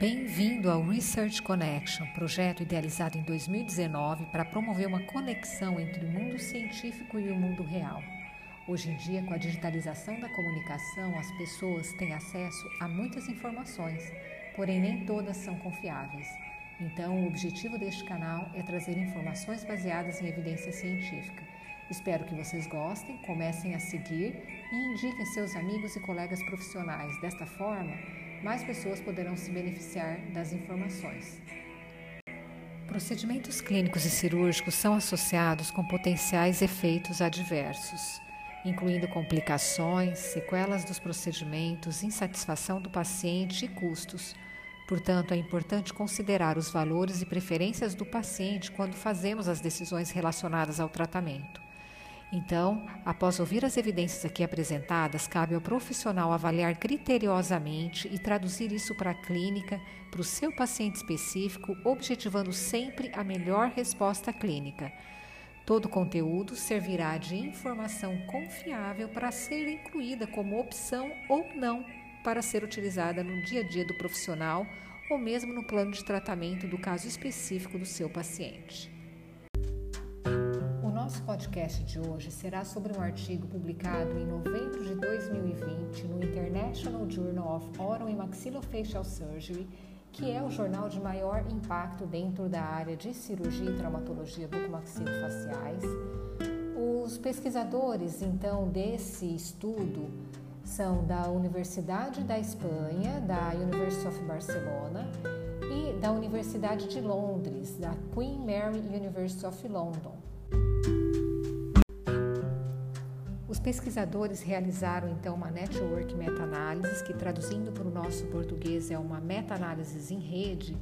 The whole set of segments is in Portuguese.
Bem-vindo ao Research Connection, projeto idealizado em 2019 para promover uma conexão entre o mundo científico e o mundo real. Hoje em dia, com a digitalização da comunicação, as pessoas têm acesso a muitas informações, porém nem todas são confiáveis. Então, o objetivo deste canal é trazer informações baseadas em evidência científica. Espero que vocês gostem, comecem a seguir e indiquem seus amigos e colegas profissionais. Desta forma, mais pessoas poderão se beneficiar das informações. Procedimentos clínicos e cirúrgicos são associados com potenciais efeitos adversos, incluindo complicações, sequelas dos procedimentos, insatisfação do paciente e custos. Portanto, é importante considerar os valores e preferências do paciente quando fazemos as decisões relacionadas ao tratamento. Então, após ouvir as evidências aqui apresentadas, cabe ao profissional avaliar criteriosamente e traduzir isso para a clínica, para o seu paciente específico, objetivando sempre a melhor resposta clínica. Todo conteúdo servirá de informação confiável para ser incluída como opção ou não para ser utilizada no dia a dia do profissional ou mesmo no plano de tratamento do caso específico do seu paciente nosso podcast de hoje será sobre um artigo publicado em novembro de 2020 no International Journal of Oral and Maxillofacial Surgery, que é o jornal de maior impacto dentro da área de cirurgia e traumatologia bucomaxilofaciais. Os pesquisadores, então, desse estudo são da Universidade da Espanha, da University of Barcelona e da Universidade de Londres, da Queen Mary University of London. Pesquisadores realizaram então uma network meta-análise, que traduzindo para o nosso português é uma meta-análise em rede.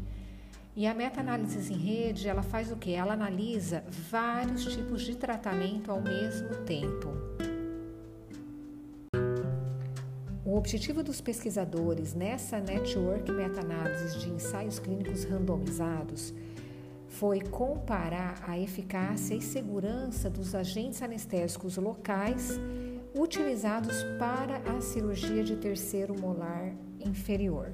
E a meta-análise em rede, ela faz o que? Ela analisa vários tipos de tratamento ao mesmo tempo. O objetivo dos pesquisadores nessa network meta-análise de ensaios clínicos randomizados foi comparar a eficácia e segurança dos agentes anestésicos locais utilizados para a cirurgia de terceiro molar inferior.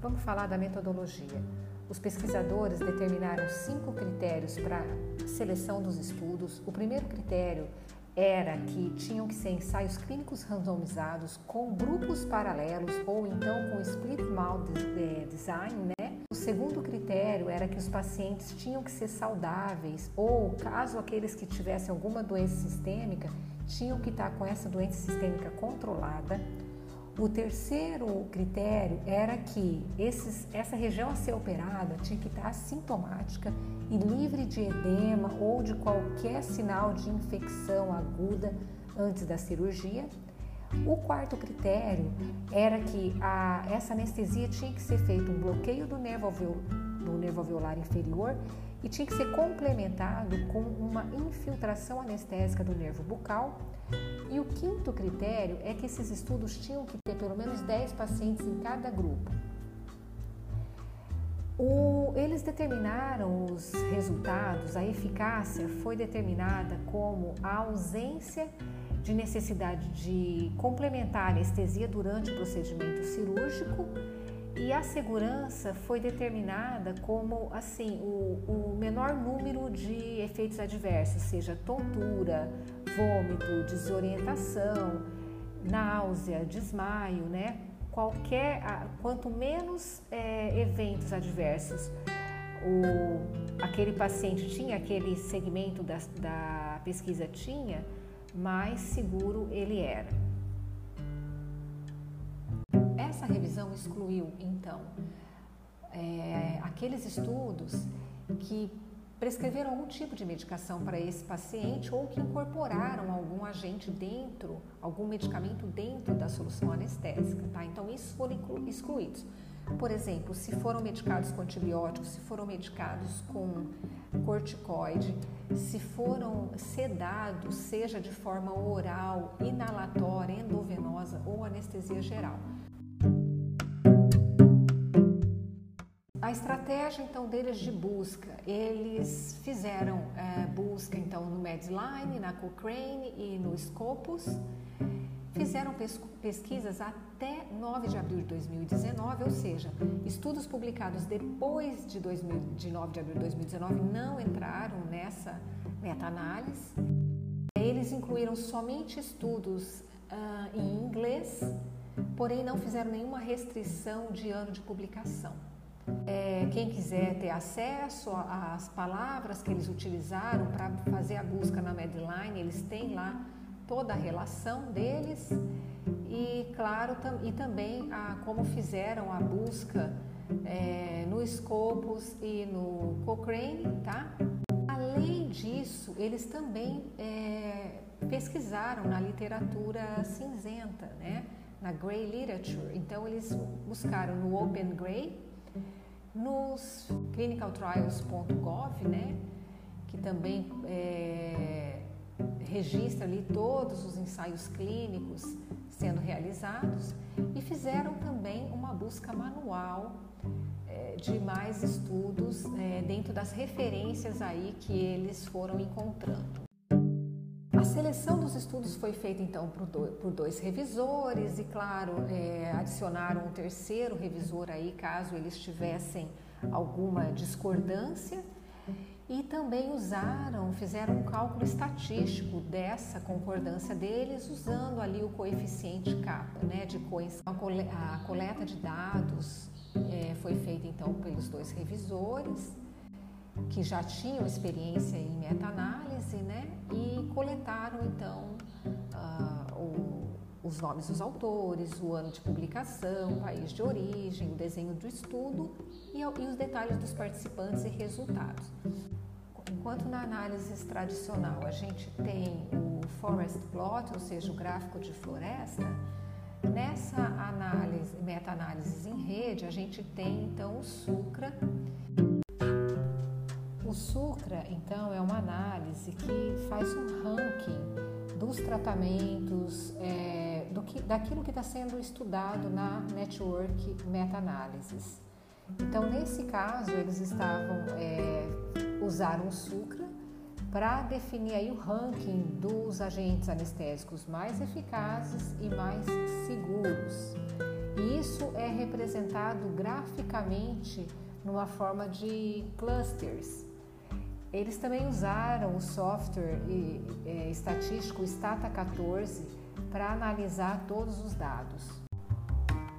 Vamos falar da metodologia. Os pesquisadores determinaram cinco critérios para seleção dos estudos. O primeiro critério era que tinham que ser ensaios clínicos randomizados com grupos paralelos ou então com split mouth design, né? Segundo critério era que os pacientes tinham que ser saudáveis ou, caso aqueles que tivessem alguma doença sistêmica, tinham que estar com essa doença sistêmica controlada. O terceiro critério era que esses, essa região a ser operada tinha que estar assintomática e livre de edema ou de qualquer sinal de infecção aguda antes da cirurgia. O quarto critério era que a, essa anestesia tinha que ser feito um bloqueio do nervo, do nervo alveolar inferior e tinha que ser complementado com uma infiltração anestésica do nervo bucal. E o quinto critério é que esses estudos tinham que ter pelo menos 10 pacientes em cada grupo. O, eles determinaram os resultados, a eficácia foi determinada como a ausência de necessidade de complementar a anestesia durante o procedimento cirúrgico e a segurança foi determinada como assim o, o menor número de efeitos adversos, seja tontura, vômito, desorientação, náusea, desmaio, né? Qualquer, quanto menos é, eventos adversos o, aquele paciente tinha, aquele segmento da, da pesquisa tinha, mais seguro ele era. Essa revisão excluiu, então, é, aqueles estudos que prescreveram algum tipo de medicação para esse paciente ou que incorporaram algum agente dentro, algum medicamento dentro da solução anestésica, tá? Então, isso foram excluídos. Por exemplo, se foram medicados com antibióticos, se foram medicados com corticoide, se foram sedados, seja de forma oral, inalatória, endovenosa ou anestesia geral. A estratégia então deles de busca, eles fizeram é, busca então no Medline, na Cochrane e no Scopus fizeram pesquisas até 9 de abril de 2019, ou seja, estudos publicados depois de, 2000, de 9 de abril de 2019 não entraram nessa meta-análise. Eles incluíram somente estudos uh, em inglês, porém não fizeram nenhuma restrição de ano de publicação. É, quem quiser ter acesso às palavras que eles utilizaram para fazer a busca na Medline, eles têm lá toda a relação deles e, claro, tam, e também a, como fizeram a busca é, no Scopus e no Cochrane, tá? Além disso, eles também é, pesquisaram na literatura cinzenta, né? Na Gray Literature. Então, eles buscaram no Open Gray, nos clinicaltrials.gov, né? Que também é, registra ali todos os ensaios clínicos sendo realizados e fizeram também uma busca manual é, de mais estudos é, dentro das referências aí que eles foram encontrando. A seleção dos estudos foi feita então por dois revisores e, claro, é, adicionaram um terceiro revisor aí caso eles tivessem alguma discordância e também usaram, fizeram um cálculo estatístico dessa concordância deles usando ali o coeficiente kappa, né, de a coleta de dados é, foi feita então pelos dois revisores que já tinham experiência em meta-análise, né, e coletaram então uh, os nomes dos autores, o ano de publicação, o país de origem, o desenho do estudo e, e os detalhes dos participantes e resultados. Enquanto na análise tradicional a gente tem o forest plot, ou seja, o gráfico de floresta, nessa análise, meta-análise em rede, a gente tem então o SUCRA. O SUCRA, então, é uma análise que faz um ranking dos tratamentos, é, do que, daquilo que está sendo estudado na network meta-análises. Então, nesse caso, eles estavam é, usaram o Sucra para definir aí o ranking dos agentes anestésicos mais eficazes e mais seguros. E isso é representado graficamente numa forma de clusters. Eles também usaram o software é, estatístico Stata14 para analisar todos os dados.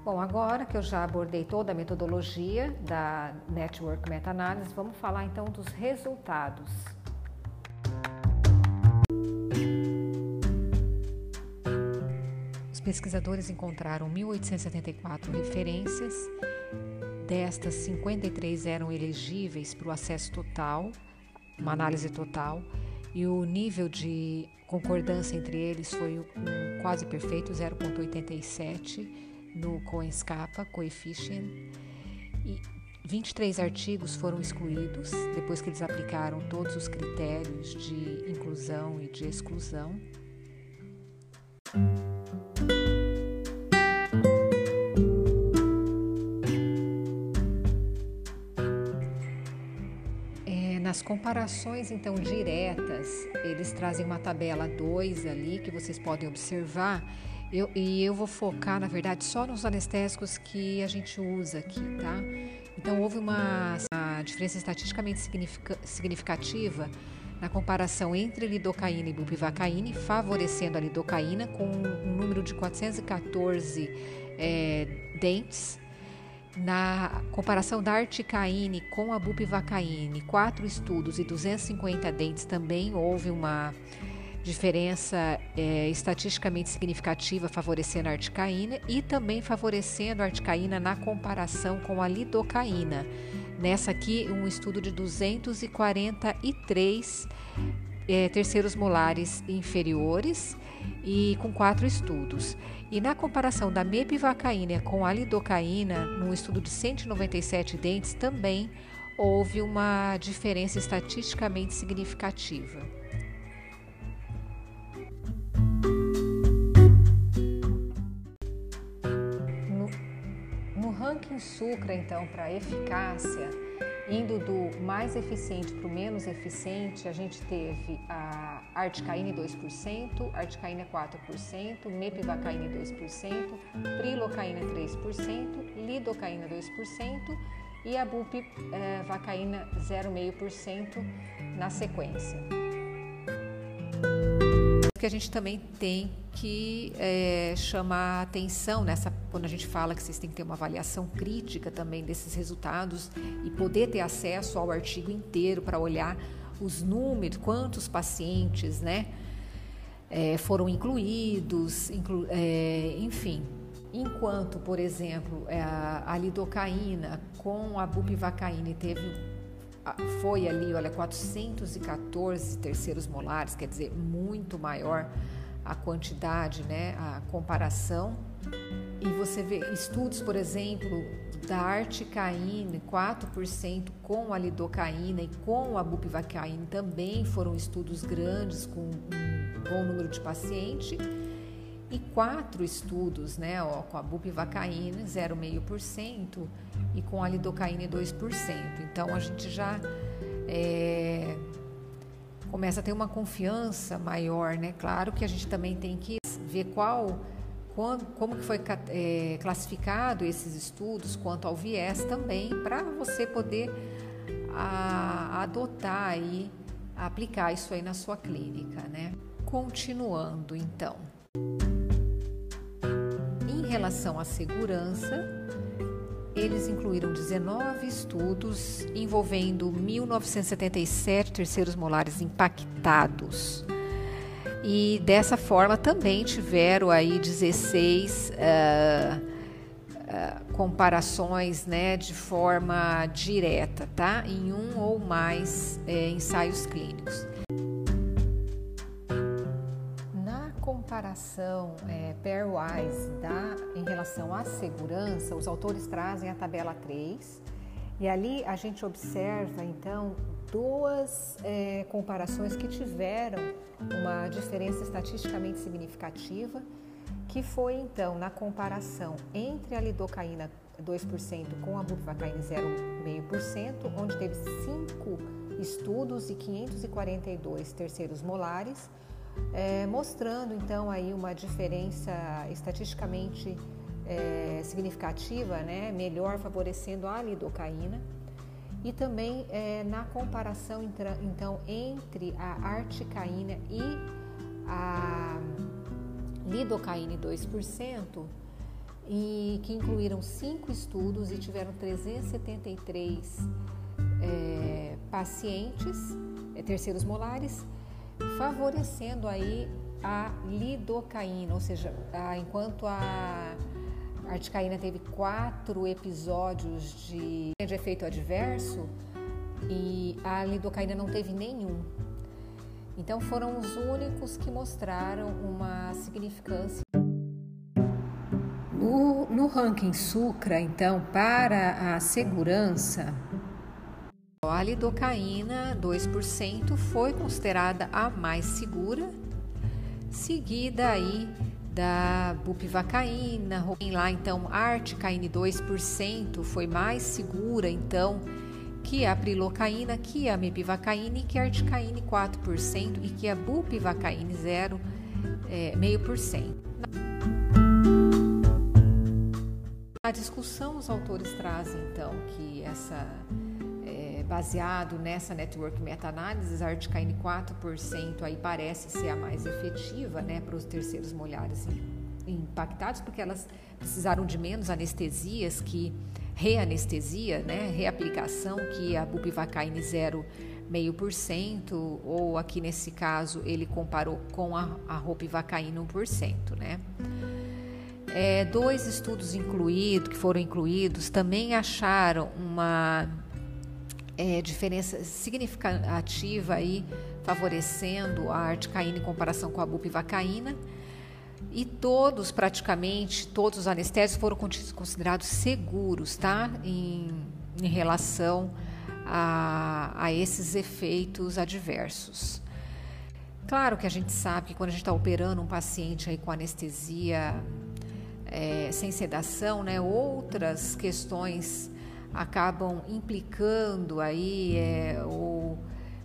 Bom, agora que eu já abordei toda a metodologia da Network Meta-Análise, vamos falar então dos resultados. Os pesquisadores encontraram 1.874 referências, destas 53 eram elegíveis para o acesso total, uma análise total, e o nível de concordância entre eles foi um quase perfeito, 0,87 no COENSCAPA, Coefficient, e 23 artigos foram excluídos depois que eles aplicaram todos os critérios de inclusão e de exclusão. Comparações então diretas, eles trazem uma tabela 2 ali que vocês podem observar eu, e eu vou focar, na verdade, só nos anestésicos que a gente usa aqui, tá? Então, houve uma, uma diferença estatisticamente significativa na comparação entre lidocaína e bupivacaína, favorecendo a lidocaína com um número de 414 é, dentes. Na comparação da articaíne com a bupivacaíne, quatro estudos e 250 dentes também houve uma diferença é, estatisticamente significativa favorecendo a articaína e também favorecendo a articaína na comparação com a lidocaína. Nessa aqui, um estudo de 243 é, terceiros molares inferiores e com quatro estudos. E na comparação da mepivacaína com a lidocaína, num estudo de 197 dentes, também houve uma diferença estatisticamente significativa. ranking Sucra, então, para eficácia, indo do mais eficiente para o menos eficiente, a gente teve a articaine 2%, articaina 4%, mepivacaine 2%, prilocaína 3%, lidocaína 2% e a bupivacaína eh, 0,5% na sequência. Que a gente também tem que é, chamar atenção nessa quando a gente fala que vocês têm que ter uma avaliação crítica também desses resultados e poder ter acesso ao artigo inteiro para olhar os números, quantos pacientes, né, é, foram incluídos, inclu, é, enfim. Enquanto, por exemplo, é, a, lidocaína com a bupivacaína teve foi ali, olha, 414 terceiros molares, quer dizer, muito maior a quantidade, né, a comparação. E você vê estudos, por exemplo, da articaína, 4% com a lidocaína e com a bupivacaína também foram estudos grandes com um bom número de pacientes e quatro estudos, né, ó, com a bupivacaína 0,5% e com a lidocaína 2%. Então a gente já é, começa a ter uma confiança maior, né? Claro que a gente também tem que ver qual como que foi é, classificado esses estudos quanto ao viés também, para você poder a, adotar aí, aplicar isso aí na sua clínica, né? Continuando, então. Relação à segurança, eles incluíram 19 estudos envolvendo 1.977 terceiros molares impactados e dessa forma também tiveram aí 16 uh, uh, comparações né, de forma direta, tá? Em um ou mais uh, ensaios clínicos. Comparação é, pairwise da, em relação à segurança, os autores trazem a tabela 3 e ali a gente observa então duas é, comparações que tiveram uma diferença estatisticamente significativa, que foi então na comparação entre a lidocaína 2% com a bupivacaína 0,5%, onde teve cinco estudos e 542 terceiros molares, é, mostrando então aí uma diferença estatisticamente é, significativa, né, melhor favorecendo a lidocaína. E também é, na comparação então entre a articaína e a lidocaína 2%, e que incluíram cinco estudos e tiveram 373 é, pacientes, é, terceiros molares, favorecendo aí a lidocaína, ou seja, a, enquanto a articaína teve quatro episódios de, de efeito adverso e a lidocaína não teve nenhum. Então foram os únicos que mostraram uma significância. No, no ranking Sucra, então, para a segurança, a lidocaína 2% foi considerada a mais segura, seguida aí da bupivacaína, lá então articaine 2% foi mais segura então que a prilocaína, que a mepivacaína e que a articaine 4% e que a bupivacaíne 0,5%. É, meio por cento. Na discussão, os autores trazem então que essa baseado nessa network meta-análise, a articaine 4% aí parece ser a mais efetiva né, para os terceiros molhares impactados, porque elas precisaram de menos anestesias que reanestesia, né, reaplicação, que a bupivacaine 0,5%, ou aqui nesse caso ele comparou com a, a ropivacaína 1%, né. É, dois estudos incluídos, que foram incluídos, também acharam uma é, diferença significativa aí, favorecendo a articaína em comparação com a bupivacaína. E todos, praticamente, todos os anestésicos foram considerados seguros, tá? Em, em relação a, a esses efeitos adversos. Claro que a gente sabe que quando a gente está operando um paciente aí com anestesia é, sem sedação, né, outras questões acabam implicando aí é, ou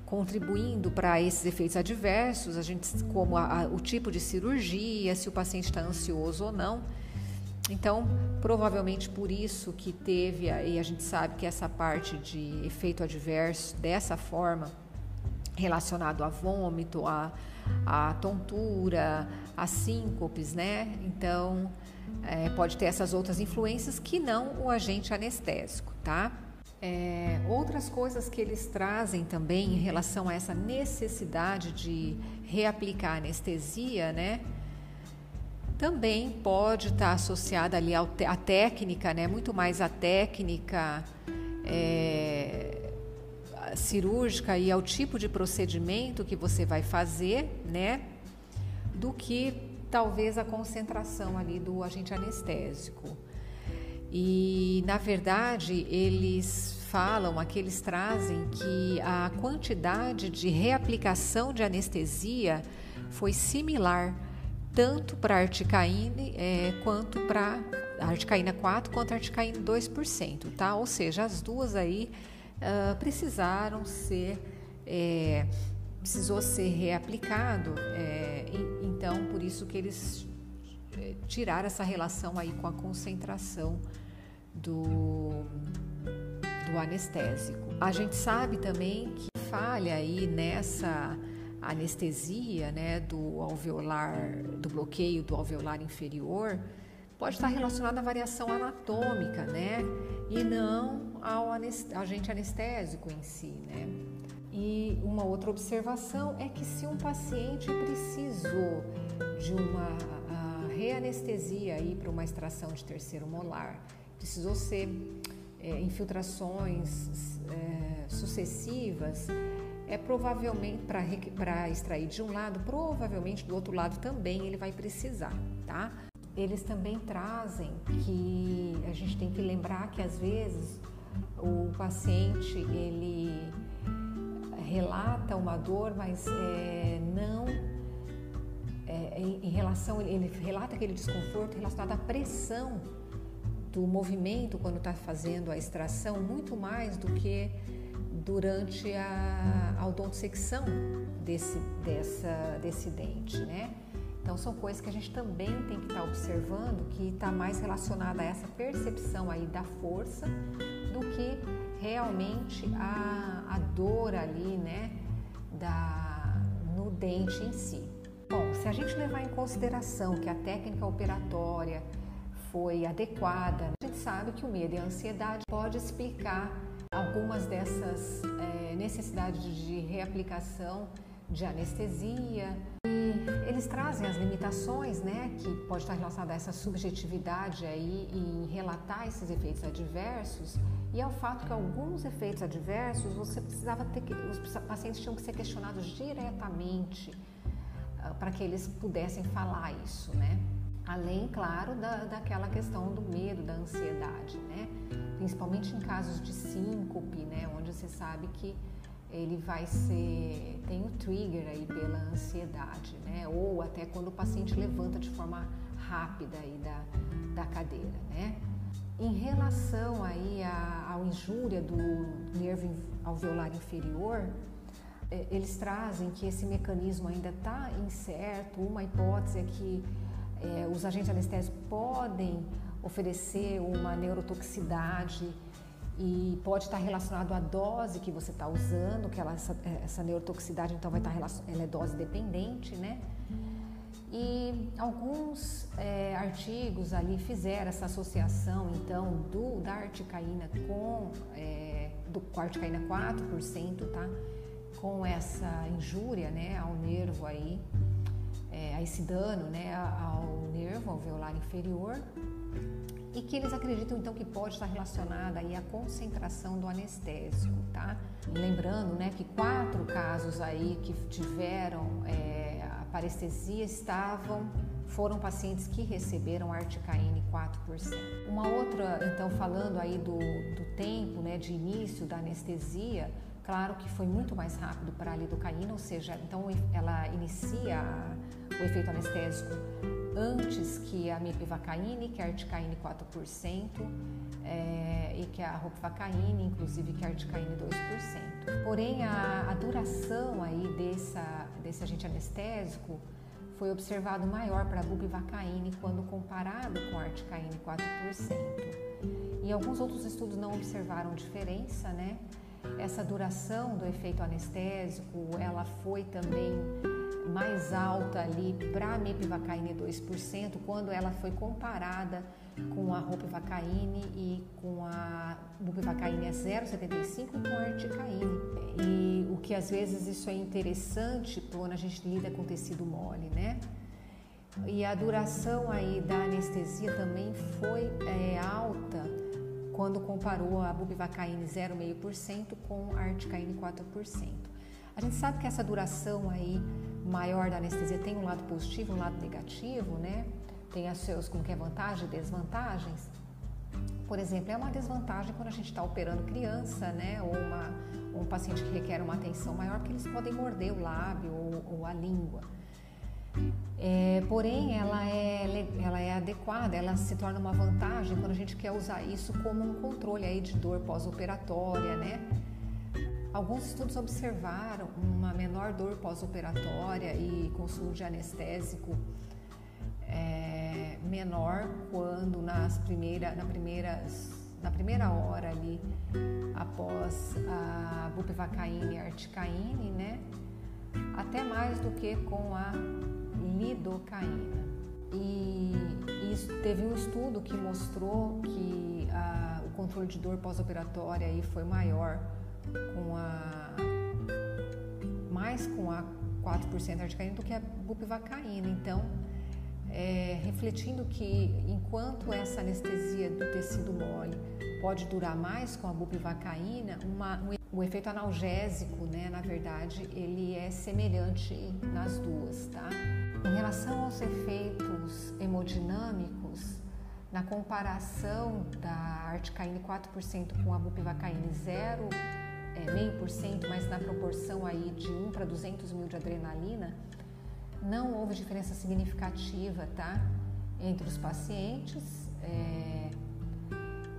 contribuindo para esses efeitos adversos, a gente, como a, a, o tipo de cirurgia, se o paciente está ansioso ou não. Então, provavelmente por isso que teve, e a gente sabe que essa parte de efeito adverso dessa forma, relacionado a vômito, a, a tontura, a síncopes, né? Então, é, pode ter essas outras influências que não o agente anestésico, tá? É, outras coisas que eles trazem também em relação a essa necessidade de reaplicar anestesia, né? Também pode estar associada ali à técnica, né? Muito mais à técnica é, cirúrgica e ao tipo de procedimento que você vai fazer, né? Do que talvez a concentração ali do agente anestésico. E, na verdade, eles falam, aqui eles trazem que a quantidade de reaplicação de anestesia foi similar tanto para a articaine é, quanto para articaína 4 quanto a articaína 2%, tá? Ou seja, as duas aí uh, precisaram ser é, precisou ser reaplicado, é, então por isso que eles é, tiraram essa relação aí com a concentração do, do anestésico. A gente sabe também que falha aí nessa anestesia, né, do alveolar, do bloqueio do alveolar inferior, pode estar relacionada à variação anatômica, né, e não ao agente anestésico em si, né. E uma outra observação é que se um paciente precisou de uma reanestesia aí para uma extração de terceiro molar precisou ser é, infiltrações é, sucessivas, é provavelmente para extrair de um lado, provavelmente do outro lado também ele vai precisar, tá? Eles também trazem que a gente tem que lembrar que às vezes o paciente ele relata uma dor, mas é, não é, em, em relação ele relata aquele desconforto relacionado à pressão do movimento quando está fazendo a extração muito mais do que durante a, a odontosecção desse, dessa, desse dente, né? Então são coisas que a gente também tem que estar tá observando que está mais relacionada a essa percepção aí da força do que realmente a, a dor ali, né, da, no dente em si. Bom, se a gente levar em consideração que a técnica operatória foi adequada. A gente sabe que o medo e a ansiedade pode explicar algumas dessas é, necessidades de reaplicação de anestesia e eles trazem as limitações, né, que pode estar relacionada a essa subjetividade aí em relatar esses efeitos adversos e ao fato que alguns efeitos adversos você precisava ter que os pacientes tinham que ser questionados diretamente uh, para que eles pudessem falar isso, né? Além, claro, da, daquela questão do medo, da ansiedade, né? Principalmente em casos de síncope, né? Onde você sabe que ele vai ser tem o trigger aí pela ansiedade, né? Ou até quando o paciente levanta de forma rápida aí da, da cadeira, né? Em relação aí à, à injúria do nervo alveolar inferior, é, eles trazem que esse mecanismo ainda está incerto. Uma hipótese é que é, os agentes anestésicos podem oferecer uma neurotoxicidade e pode estar relacionado à dose que você está usando, que ela, essa, essa, neurotoxicidade então vai estar ela é dose dependente, né? E alguns é, artigos ali fizeram essa associação então do da articaína com é, do com articaína 4%, tá? Com essa injúria, né, ao nervo aí é, a esse dano né, ao nervo alveolar inferior e que eles acreditam então que pode estar relacionada aí à concentração do anestésico, tá? Lembrando, né, que quatro casos aí que tiveram é, parestesia estavam foram pacientes que receberam articaine 4%. Uma outra, então, falando aí do, do tempo, né, de início da anestesia, Claro que foi muito mais rápido para a lidocaína, ou seja, então ela inicia o efeito anestésico antes que a mipivacaíne, que a articaíne 4%, é, e que a ropivacaíne, inclusive que a articaíne 2%. Porém, a, a duração aí dessa, desse agente anestésico foi observado maior para a bupivacaíne quando comparado com a articaíne 4%. E alguns outros estudos não observaram diferença, né? Essa duração do efeito anestésico, ela foi também mais alta ali para a mepivacaíne 2%, quando ela foi comparada com a ropivacaíne e com a bupivacaíne a 0,75 com a articaíne. E o que às vezes isso é interessante quando a gente lida com tecido mole, né? E a duração aí da anestesia também foi é, alta quando comparou a bupivacaíne 0,5% com a articaíne 4%. A gente sabe que essa duração aí maior da anestesia tem um lado positivo, um lado negativo, né? Tem as seus, como que é vantagem e desvantagens. Por exemplo, é uma desvantagem quando a gente está operando criança, né? Ou uma, um paciente que requer uma atenção maior, porque eles podem morder o lábio ou, ou a língua. É, porém, ela é, ela é adequada, ela se torna uma vantagem quando a gente quer usar isso como um controle aí de dor pós-operatória, né? Alguns estudos observaram uma menor dor pós-operatória e consumo de anestésico é, menor quando nas primeira, na, primeiras, na primeira hora ali após a bupivacaína e a articaína, né? Até mais do que com a lidocaína. E teve um estudo que mostrou que a, o controle de dor pós-operatória foi maior com a mais com a 4% articaína do que a bupivacaína. Então, é, refletindo que enquanto essa anestesia do tecido mole pode durar mais com a bupivacaína, uma, um, o efeito analgésico, né, na verdade, ele é semelhante nas duas, tá? Em relação aos efeitos hemodinâmicos, na comparação da articaína 4% com a bupivacaína 0, é, meio por cento, mas na proporção aí de 1 para 200 mil de adrenalina, não houve diferença significativa, tá? Entre os pacientes é,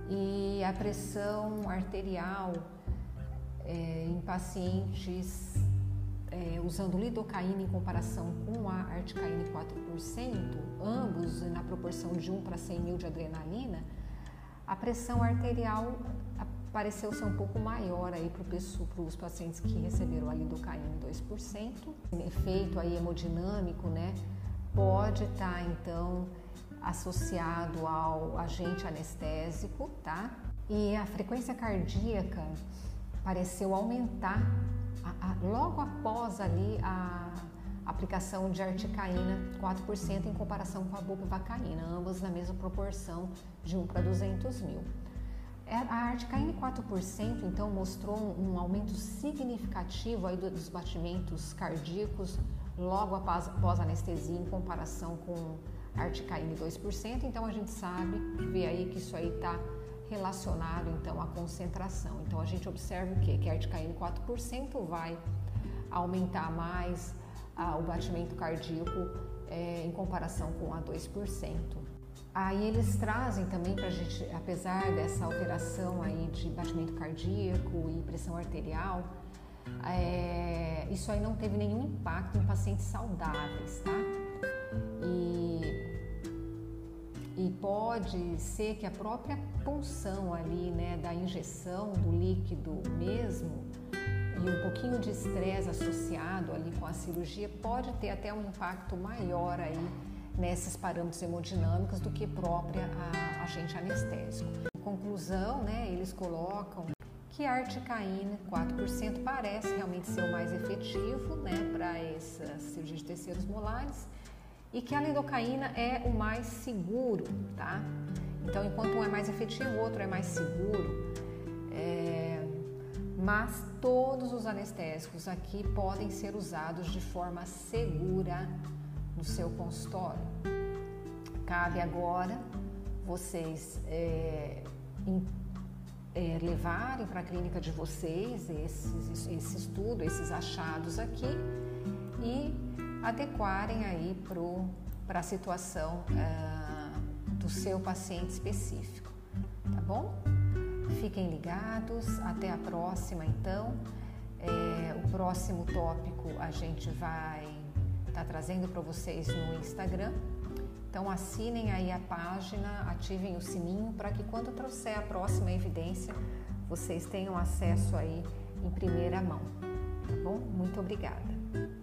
e a pressão arterial é, em pacientes é, usando lidocaína em comparação com a articaína 4%, ambos na proporção de 1 para 100 mil de adrenalina, a pressão arterial pareceu ser um pouco maior aí para os pacientes que receberam a lidocaína 2%. Efeito aí hemodinâmico, né, pode estar tá, então associado ao agente anestésico, tá? E a frequência cardíaca pareceu aumentar a, a, logo após ali a aplicação de articaína 4% em comparação com a bupivacaína, ambas na mesma proporção de 1 para 200 mil. É, a articaína 4% então mostrou um aumento significativo aí dos batimentos cardíacos logo após, após anestesia em comparação com a articaína 2%. Então a gente sabe, vê aí que isso aí está relacionado então à concentração. Então a gente observa o quê? Que a articaína 4% vai aumentar mais ah, o batimento cardíaco é, em comparação com a 2%. Aí eles trazem também para a gente, apesar dessa alteração aí de batimento cardíaco e pressão arterial, é, isso aí não teve nenhum impacto em pacientes saudáveis, tá? E, e pode ser que a própria punção ali, né, da injeção do líquido mesmo e um pouquinho de estresse associado ali com a cirurgia pode ter até um impacto maior aí nesses parâmetros hemodinâmicos do que própria a agente anestésico. Conclusão, né, eles colocam que a articaína 4% parece realmente ser o mais efetivo né, para essa cirurgia de terceiros molares e que a lidocaína é o mais seguro, tá? Então, enquanto um é mais efetivo, o outro é mais seguro. É... Mas todos os anestésicos aqui podem ser usados de forma segura no seu consultório. Cabe agora vocês é, em, é, levarem para a clínica de vocês esses, esse estudo, esses achados aqui e adequarem aí para a situação uh, do seu paciente específico, tá bom? Fiquem ligados, até a próxima então. É, o próximo tópico a gente vai estar tá trazendo para vocês no Instagram. Então assinem aí a página, ativem o sininho para que quando trouxer a próxima evidência, vocês tenham acesso aí em primeira mão, tá bom? Muito obrigada.